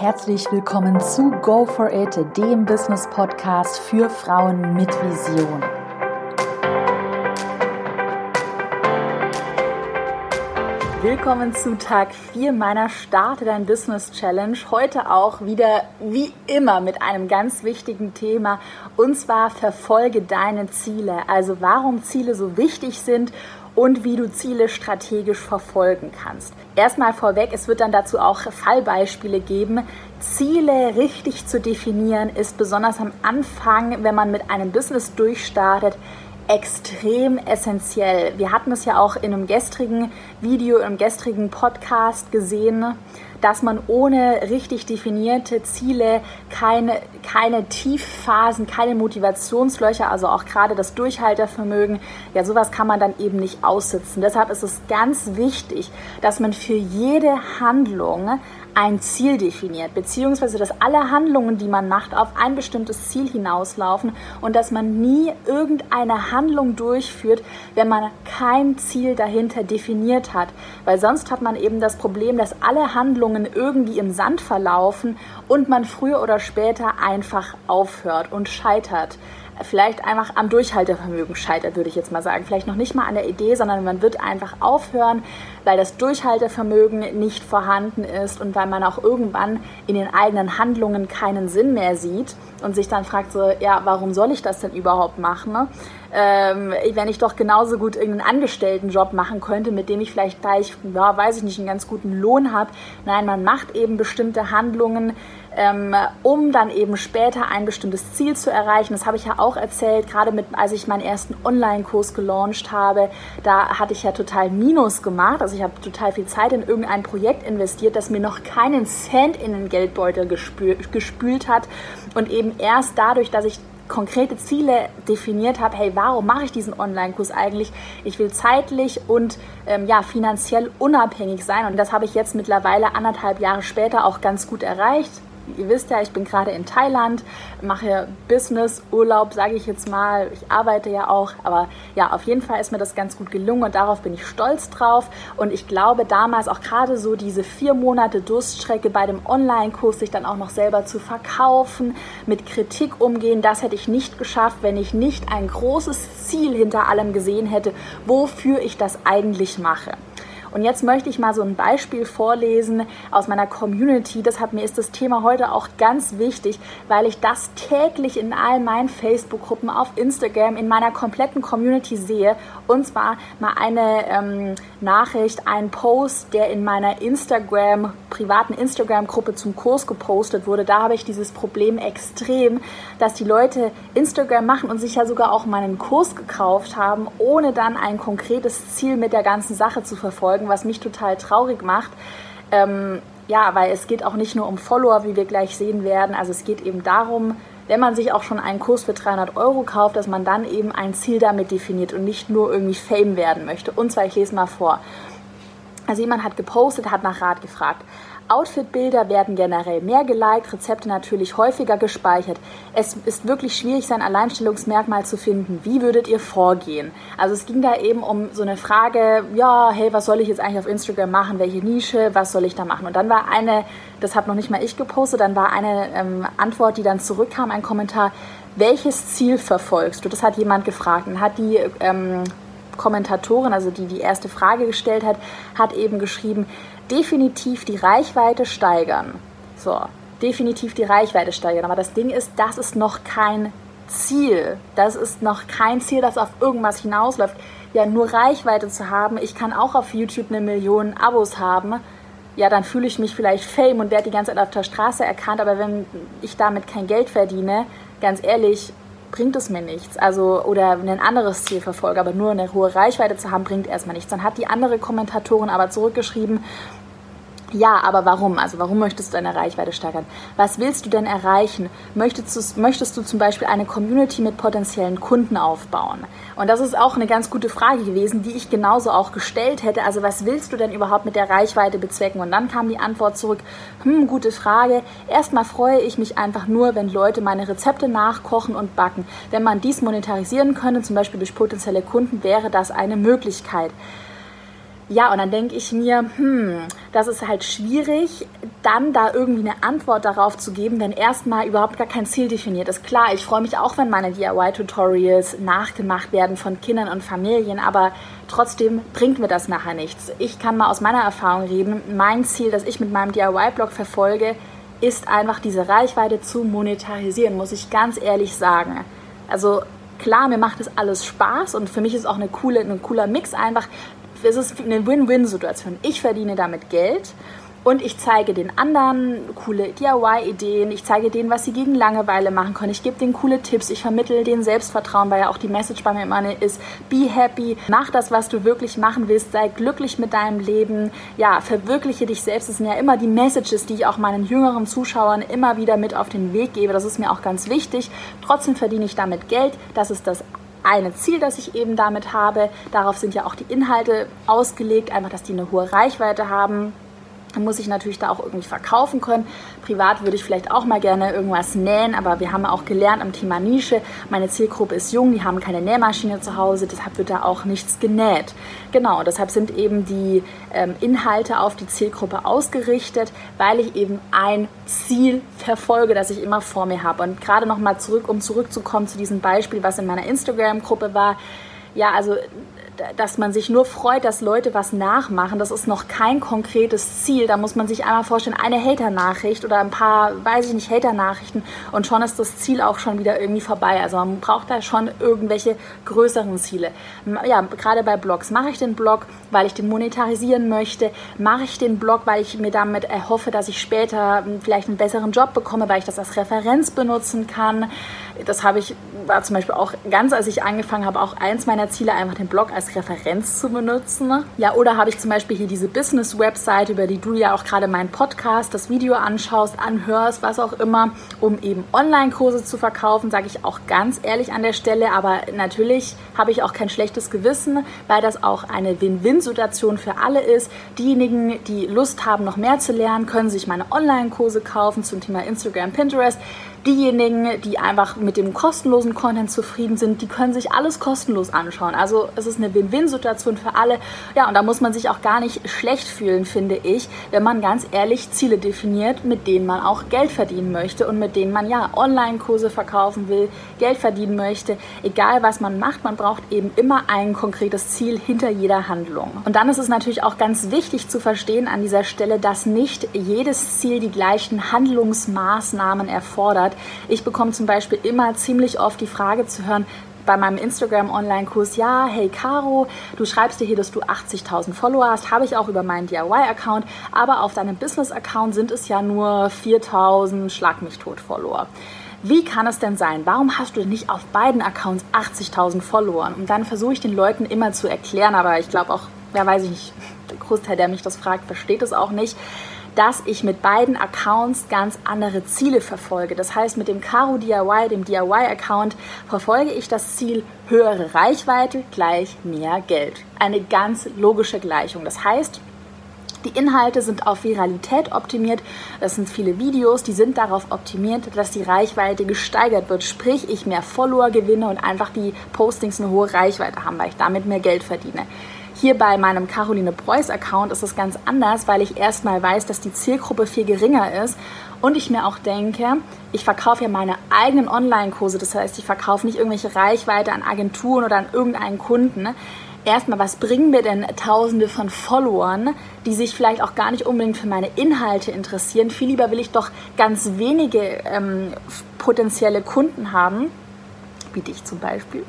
Herzlich willkommen zu Go for It, dem Business Podcast für Frauen mit Vision. Willkommen zu Tag 4 meiner Starte dein Business Challenge. Heute auch wieder wie immer mit einem ganz wichtigen Thema und zwar verfolge deine Ziele. Also warum Ziele so wichtig sind und wie du Ziele strategisch verfolgen kannst. Erstmal vorweg, es wird dann dazu auch Fallbeispiele geben. Ziele richtig zu definieren ist besonders am Anfang, wenn man mit einem Business durchstartet, extrem essentiell. Wir hatten es ja auch in einem gestrigen Video, im gestrigen Podcast gesehen dass man ohne richtig definierte Ziele keine, keine Tiefphasen, keine Motivationslöcher, also auch gerade das Durchhaltevermögen, ja, sowas kann man dann eben nicht aussitzen. Deshalb ist es ganz wichtig, dass man für jede Handlung ein Ziel definiert, beziehungsweise dass alle Handlungen, die man macht, auf ein bestimmtes Ziel hinauslaufen und dass man nie irgendeine Handlung durchführt, wenn man kein Ziel dahinter definiert hat. Weil sonst hat man eben das Problem, dass alle Handlungen irgendwie im Sand verlaufen und man früher oder später einfach aufhört und scheitert vielleicht einfach am Durchhaltevermögen scheitert, würde ich jetzt mal sagen. Vielleicht noch nicht mal an der Idee, sondern man wird einfach aufhören, weil das Durchhaltevermögen nicht vorhanden ist und weil man auch irgendwann in den eigenen Handlungen keinen Sinn mehr sieht und sich dann fragt so, ja, warum soll ich das denn überhaupt machen? Ne? Ähm, wenn ich doch genauso gut irgendeinen Angestelltenjob machen könnte, mit dem ich vielleicht gleich, ja, weiß ich nicht, einen ganz guten Lohn habe. Nein, man macht eben bestimmte Handlungen, ähm, um dann eben später ein bestimmtes Ziel zu erreichen. Das habe ich ja auch erzählt, gerade mit, als ich meinen ersten Online-Kurs gelauncht habe, da hatte ich ja total Minus gemacht. Also ich habe total viel Zeit in irgendein Projekt investiert, das mir noch keinen Cent in den Geldbeutel gespült, gespült hat. Und eben erst dadurch, dass ich konkrete Ziele definiert habe, hey, warum mache ich diesen Online-Kurs eigentlich? Ich will zeitlich und ähm, ja, finanziell unabhängig sein und das habe ich jetzt mittlerweile anderthalb Jahre später auch ganz gut erreicht ihr wisst ja, ich bin gerade in Thailand, mache Business, Urlaub, sage ich jetzt mal. Ich arbeite ja auch, aber ja, auf jeden Fall ist mir das ganz gut gelungen und darauf bin ich stolz drauf. Und ich glaube damals auch gerade so diese vier Monate Durststrecke bei dem Online-Kurs, sich dann auch noch selber zu verkaufen, mit Kritik umgehen, das hätte ich nicht geschafft, wenn ich nicht ein großes Ziel hinter allem gesehen hätte, wofür ich das eigentlich mache. Und jetzt möchte ich mal so ein Beispiel vorlesen aus meiner Community. Deshalb mir ist das Thema heute auch ganz wichtig, weil ich das täglich in all meinen Facebook-Gruppen, auf Instagram, in meiner kompletten Community sehe. Und zwar mal eine ähm, Nachricht, ein Post, der in meiner Instagram, privaten Instagram-Gruppe zum Kurs gepostet wurde. Da habe ich dieses Problem extrem, dass die Leute Instagram machen und sich ja sogar auch meinen Kurs gekauft haben, ohne dann ein konkretes Ziel mit der ganzen Sache zu verfolgen folgen, was mich total traurig macht. Ähm, ja, weil es geht auch nicht nur um Follower, wie wir gleich sehen werden. Also es geht eben darum, wenn man sich auch schon einen Kurs für 300 Euro kauft, dass man dann eben ein Ziel damit definiert und nicht nur irgendwie Fame werden möchte. Und zwar, ich lese mal vor. Also jemand hat gepostet, hat nach Rat gefragt. Outfit-Bilder werden generell mehr geliked, Rezepte natürlich häufiger gespeichert. Es ist wirklich schwierig, sein Alleinstellungsmerkmal zu finden. Wie würdet ihr vorgehen? Also es ging da eben um so eine Frage, ja, hey, was soll ich jetzt eigentlich auf Instagram machen? Welche Nische? Was soll ich da machen? Und dann war eine, das habe noch nicht mal ich gepostet, dann war eine ähm, Antwort, die dann zurückkam, ein Kommentar, welches Ziel verfolgst du? Das hat jemand gefragt und hat die ähm, Kommentatorin, also die die erste Frage gestellt hat, hat eben geschrieben, definitiv die Reichweite steigern. So, definitiv die Reichweite steigern. Aber das Ding ist, das ist noch kein Ziel. Das ist noch kein Ziel, das auf irgendwas hinausläuft. Ja, nur Reichweite zu haben. Ich kann auch auf YouTube eine Million Abos haben. Ja, dann fühle ich mich vielleicht Fame und werde die ganze Zeit auf der Straße erkannt. Aber wenn ich damit kein Geld verdiene, ganz ehrlich, bringt es mir nichts. Also, oder ein anderes Ziel verfolge, aber nur eine hohe Reichweite zu haben, bringt erstmal nichts. Dann hat die andere Kommentatorin aber zurückgeschrieben, ja, aber warum? Also warum möchtest du deine Reichweite steigern? Was willst du denn erreichen? Möchtest du, möchtest du zum Beispiel eine Community mit potenziellen Kunden aufbauen? Und das ist auch eine ganz gute Frage gewesen, die ich genauso auch gestellt hätte. Also was willst du denn überhaupt mit der Reichweite bezwecken? Und dann kam die Antwort zurück, hm, gute Frage. Erstmal freue ich mich einfach nur, wenn Leute meine Rezepte nachkochen und backen. Wenn man dies monetarisieren könnte, zum Beispiel durch potenzielle Kunden, wäre das eine Möglichkeit. Ja, und dann denke ich mir, hm, das ist halt schwierig, dann da irgendwie eine Antwort darauf zu geben, wenn erstmal überhaupt gar kein Ziel definiert ist. Klar, ich freue mich auch, wenn meine DIY-Tutorials nachgemacht werden von Kindern und Familien, aber trotzdem bringt mir das nachher nichts. Ich kann mal aus meiner Erfahrung reden. Mein Ziel, das ich mit meinem DIY-Blog verfolge, ist einfach diese Reichweite zu monetarisieren, muss ich ganz ehrlich sagen. Also klar, mir macht das alles Spaß und für mich ist auch eine coole, ein cooler Mix einfach es ist eine Win-Win-Situation. Ich verdiene damit Geld und ich zeige den anderen coole DIY-Ideen. Ich zeige denen, was sie gegen Langeweile machen können. Ich gebe denen coole Tipps. Ich vermittle denen Selbstvertrauen, weil ja auch die Message bei mir immer ist, be happy, mach das, was du wirklich machen willst, sei glücklich mit deinem Leben. Ja, verwirkliche dich selbst. Das sind ja immer die Messages, die ich auch meinen jüngeren Zuschauern immer wieder mit auf den Weg gebe. Das ist mir auch ganz wichtig. Trotzdem verdiene ich damit Geld. Das ist das eine Ziel, das ich eben damit habe. Darauf sind ja auch die Inhalte ausgelegt, einfach, dass die eine hohe Reichweite haben. Dann muss ich natürlich da auch irgendwie verkaufen können. Privat würde ich vielleicht auch mal gerne irgendwas nähen, aber wir haben auch gelernt am Thema Nische, meine Zielgruppe ist jung, die haben keine Nähmaschine zu Hause, deshalb wird da auch nichts genäht. Genau, deshalb sind eben die ähm, Inhalte auf die Zielgruppe ausgerichtet, weil ich eben ein Ziel verfolge, das ich immer vor mir habe. Und gerade nochmal zurück, um zurückzukommen zu diesem Beispiel, was in meiner Instagram-Gruppe war. Ja, also dass man sich nur freut, dass Leute was nachmachen, das ist noch kein konkretes Ziel. Da muss man sich einmal vorstellen, eine Hater-Nachricht oder ein paar, weiß ich nicht, Hater-Nachrichten und schon ist das Ziel auch schon wieder irgendwie vorbei. Also man braucht da schon irgendwelche größeren Ziele. Ja, gerade bei Blogs. Mache ich den Blog, weil ich den monetarisieren möchte? Mache ich den Blog, weil ich mir damit erhoffe, dass ich später vielleicht einen besseren Job bekomme, weil ich das als Referenz benutzen kann? Das habe ich, war zum Beispiel auch ganz, als ich angefangen habe, auch eins meiner Ziele, einfach den Blog als Referenz zu benutzen. Ja, oder habe ich zum Beispiel hier diese Business-Website, über die du ja auch gerade meinen Podcast, das Video anschaust, anhörst, was auch immer, um eben Online-Kurse zu verkaufen, sage ich auch ganz ehrlich an der Stelle. Aber natürlich habe ich auch kein schlechtes Gewissen, weil das auch eine Win-Win-Situation für alle ist. Diejenigen, die Lust haben, noch mehr zu lernen, können sich meine Online-Kurse kaufen zum Thema Instagram, Pinterest. Diejenigen, die einfach mit dem kostenlosen Content zufrieden sind, die können sich alles kostenlos anschauen. Also es ist eine Win-Win-Situation für alle. Ja, und da muss man sich auch gar nicht schlecht fühlen, finde ich, wenn man ganz ehrlich Ziele definiert, mit denen man auch Geld verdienen möchte und mit denen man ja Online-Kurse verkaufen will, Geld verdienen möchte. Egal was man macht, man braucht eben immer ein konkretes Ziel hinter jeder Handlung. Und dann ist es natürlich auch ganz wichtig zu verstehen an dieser Stelle, dass nicht jedes Ziel die gleichen Handlungsmaßnahmen erfordert hat. Ich bekomme zum Beispiel immer ziemlich oft die Frage zu hören, bei meinem Instagram-Online-Kurs, ja, hey Caro, du schreibst dir hier, dass du 80.000 Follower hast, habe ich auch über meinen DIY-Account, aber auf deinem Business-Account sind es ja nur 4.000 Schlag mich tot Follower. Wie kann es denn sein? Warum hast du nicht auf beiden Accounts 80.000 Follower? Und dann versuche ich den Leuten immer zu erklären, aber ich glaube auch, wer weiß ich nicht, der Großteil, der mich das fragt, versteht es auch nicht dass ich mit beiden Accounts ganz andere Ziele verfolge. Das heißt, mit dem Caro DIY, dem DIY-Account, verfolge ich das Ziel höhere Reichweite gleich mehr Geld. Eine ganz logische Gleichung. Das heißt, die Inhalte sind auf Viralität optimiert. Das sind viele Videos, die sind darauf optimiert, dass die Reichweite gesteigert wird. Sprich, ich mehr Follower gewinne und einfach die Postings eine hohe Reichweite haben, weil ich damit mehr Geld verdiene. Hier bei meinem Caroline Preuß Account ist es ganz anders, weil ich erstmal weiß, dass die Zielgruppe viel geringer ist und ich mir auch denke, ich verkaufe ja meine eigenen Online-Kurse, das heißt, ich verkaufe nicht irgendwelche Reichweite an Agenturen oder an irgendeinen Kunden. Erstmal, was bringen mir denn Tausende von Followern, die sich vielleicht auch gar nicht unbedingt für meine Inhalte interessieren? Viel lieber will ich doch ganz wenige ähm, potenzielle Kunden haben, wie dich zum Beispiel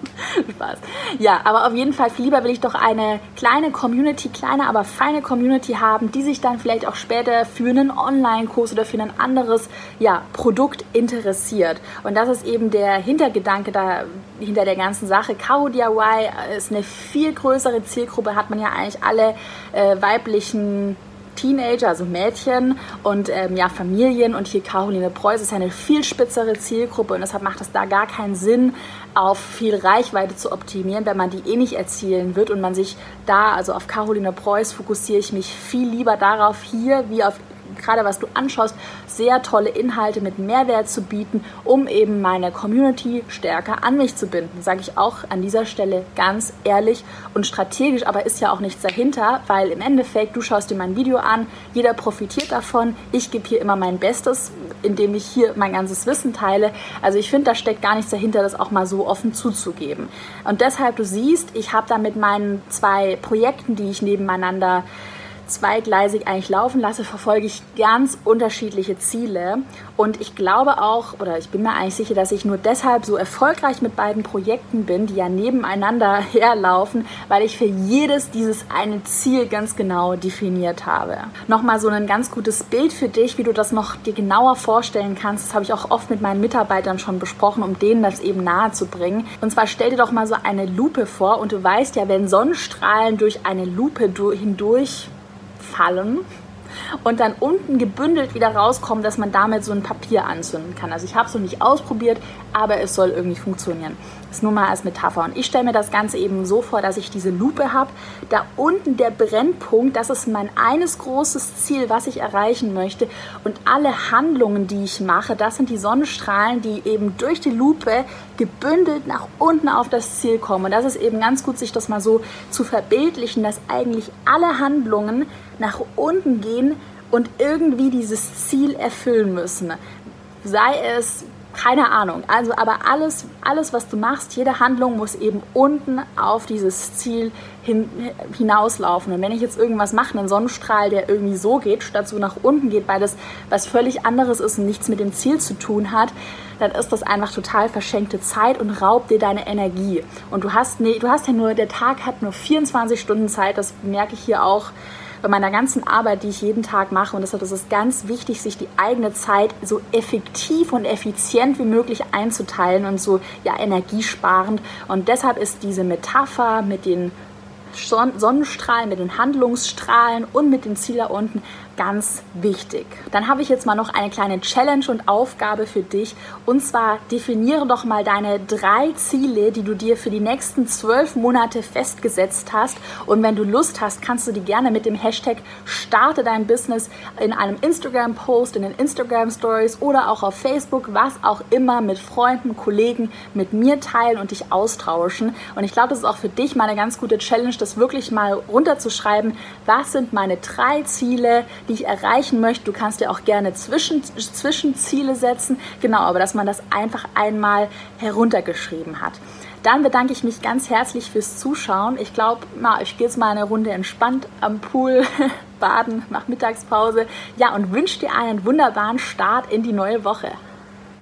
Spaß. Ja, aber auf jeden Fall viel lieber will ich doch eine kleine Community, kleine, aber feine Community haben, die sich dann vielleicht auch später für einen Online-Kurs oder für ein anderes ja, Produkt interessiert. Und das ist eben der Hintergedanke da hinter der ganzen Sache. Caro DIY ist eine viel größere Zielgruppe, hat man ja eigentlich alle äh, weiblichen Teenager, also Mädchen und ähm, ja, Familien. Und hier Caroline Preuß ist eine viel spitzere Zielgruppe und deshalb macht es da gar keinen Sinn, auf viel Reichweite zu optimieren, wenn man die eh nicht erzielen wird und man sich da, also auf Caroline Preuß, fokussiere ich mich viel lieber darauf, hier wie auf gerade was du anschaust, sehr tolle Inhalte mit Mehrwert zu bieten, um eben meine Community stärker an mich zu binden. Sage ich auch an dieser Stelle ganz ehrlich und strategisch, aber ist ja auch nichts dahinter, weil im Endeffekt, du schaust dir mein Video an, jeder profitiert davon, ich gebe hier immer mein Bestes, indem ich hier mein ganzes Wissen teile. Also ich finde, da steckt gar nichts dahinter, das auch mal so offen zuzugeben. Und deshalb, du siehst, ich habe da mit meinen zwei Projekten, die ich nebeneinander zweigleisig eigentlich laufen lasse, verfolge ich ganz unterschiedliche Ziele. Und ich glaube auch, oder ich bin mir eigentlich sicher, dass ich nur deshalb so erfolgreich mit beiden Projekten bin, die ja nebeneinander herlaufen, weil ich für jedes dieses eine Ziel ganz genau definiert habe. Nochmal so ein ganz gutes Bild für dich, wie du das noch dir genauer vorstellen kannst. Das habe ich auch oft mit meinen Mitarbeitern schon besprochen, um denen das eben nahe zu bringen. Und zwar stell dir doch mal so eine Lupe vor und du weißt ja, wenn Sonnenstrahlen durch eine Lupe hindurch fallen und dann unten gebündelt wieder rauskommen, dass man damit so ein Papier anzünden kann. Also ich habe es noch nicht ausprobiert, aber es soll irgendwie funktionieren. Das ist nur mal als Metapher. Und ich stelle mir das Ganze eben so vor, dass ich diese Lupe habe. Da unten der Brennpunkt, das ist mein eines großes Ziel, was ich erreichen möchte. Und alle Handlungen, die ich mache, das sind die Sonnenstrahlen, die eben durch die Lupe gebündelt nach unten auf das Ziel kommen. Und das ist eben ganz gut, sich das mal so zu verbildlichen, dass eigentlich alle Handlungen nach unten gehen und irgendwie dieses Ziel erfüllen müssen. Sei es keine Ahnung. Also, aber alles, alles, was du machst, jede Handlung muss eben unten auf dieses Ziel hin, hinauslaufen. Und wenn ich jetzt irgendwas mache, einen Sonnenstrahl, der irgendwie so geht, statt so nach unten geht, weil das was völlig anderes ist und nichts mit dem Ziel zu tun hat, dann ist das einfach total verschenkte Zeit und raubt dir deine Energie. Und du hast, nee, du hast ja nur, der Tag hat nur 24 Stunden Zeit, das merke ich hier auch bei meiner ganzen Arbeit, die ich jeden Tag mache. Und deshalb ist es ganz wichtig, sich die eigene Zeit so effektiv und effizient wie möglich einzuteilen und so ja, energiesparend. Und deshalb ist diese Metapher mit den Sonnenstrahlen, mit den Handlungsstrahlen und mit dem Ziel da unten ganz wichtig. Dann habe ich jetzt mal noch eine kleine Challenge und Aufgabe für dich. Und zwar definiere doch mal deine drei Ziele, die du dir für die nächsten zwölf Monate festgesetzt hast. Und wenn du Lust hast, kannst du die gerne mit dem Hashtag Starte dein Business in einem Instagram-Post, in den Instagram-Stories oder auch auf Facebook, was auch immer, mit Freunden, Kollegen, mit mir teilen und dich austauschen. Und ich glaube, das ist auch für dich mal eine ganz gute Challenge, das wirklich mal runterzuschreiben. Was sind meine drei Ziele, die ich erreichen möchte. Du kannst dir auch gerne Zwischen, Zwischenziele setzen. Genau, aber dass man das einfach einmal heruntergeschrieben hat. Dann bedanke ich mich ganz herzlich fürs Zuschauen. Ich glaube, ich gehe jetzt mal eine Runde entspannt am Pool baden, nach Mittagspause. Ja, und wünsche dir einen wunderbaren Start in die neue Woche.